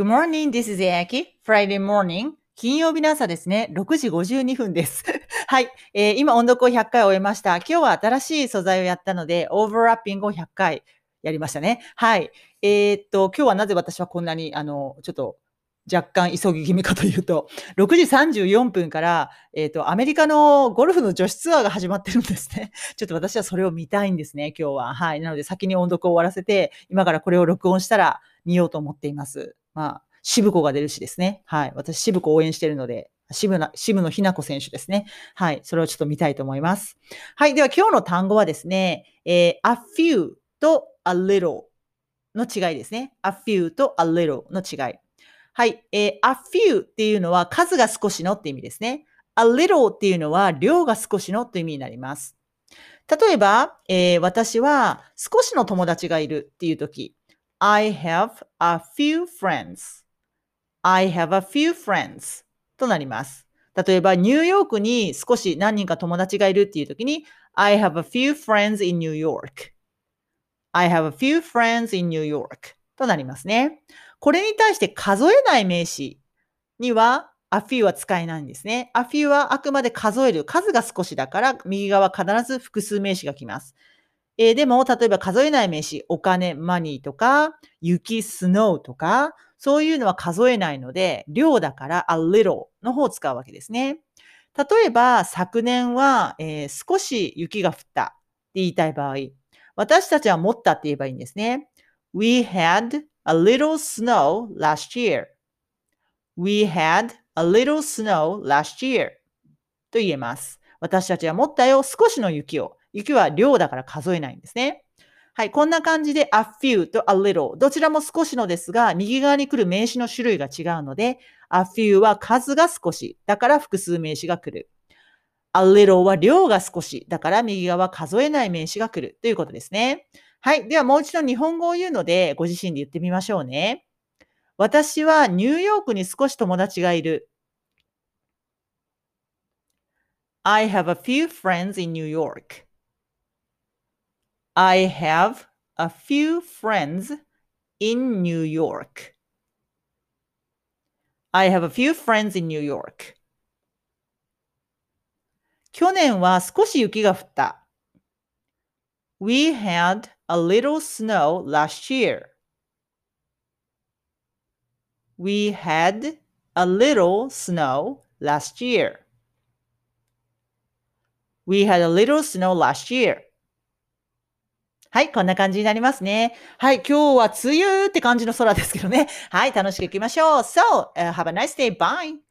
Good morning, this is Aki. Friday morning. 金曜日の朝ですね。6時52分です。はい、えー、今音読を100回終えました。今日は新しい素材をやったので、オーバーラッピングを100回やりましたね。はい。えー、っと、今日はなぜ私はこんなに、あの、ちょっと若干急ぎ気味かというと、6時34分から、えっ、ー、と、アメリカのゴルフの女子ツアーが始まってるんですね。ちょっと私はそれを見たいんですね、今日は。はい。なので先に音読を終わらせて、今からこれを録音したら見ようと思っています。まあ、渋子が出るしですね。はい。私、渋子応援してるので、渋な、渋野日向子選手ですね。はい。それをちょっと見たいと思います。はい。では今日の単語はですね、えー、a few と a little の違いですね。a few と a little の違い。はい。えー、a few っていうのは数が少しのって意味ですね。a little っていうのは量が少しのという意味になります。例えば、えー、私は少しの友達がいるっていうとき、I have a few friends.I have a few friends となります。例えば、ニューヨークに少し何人か友達がいるっていうときに、I have a few friends in New York.I have a few friends in New York となりますね。これに対して数えない名詞には a few は使えないんですね。a few はあくまで数える数が少しだから右側必ず複数名詞が来ます。えー、でも、例えば数えない名詞、お金、マニーとか、雪、スノーとか、そういうのは数えないので、量だから a little の方を使うわけですね。例えば、昨年は、えー、少し雪が降ったって言いたい場合、私たちは持ったって言えばいいんですね。We had a little snow last year. We had a little snow last year. と言えます。私たちは持ったよ、少しの雪を。雪は量だから数えないんですね。はい、こんな感じで a few と a little どちらも少しのですが、右側に来る名詞の種類が違うので、a few は数が少し、だから複数名詞が来る。a little は量が少し、だから右側数えない名詞が来るということですね。はい。ではもう一度日本語を言うので、ご自身で言ってみましょうね。私はニューヨークに少し友達がいる。I have a few friends in New York. I have a few friends in New York. I have a few friends in New York. 去年は少し雪が降った。We had a little snow last year. We had a little snow last year. We had a little snow last year. はい、こんな感じになりますね。はい、今日は梅雨って感じの空ですけどね。はい、楽しく行きましょう。So,、uh, have a nice day. Bye!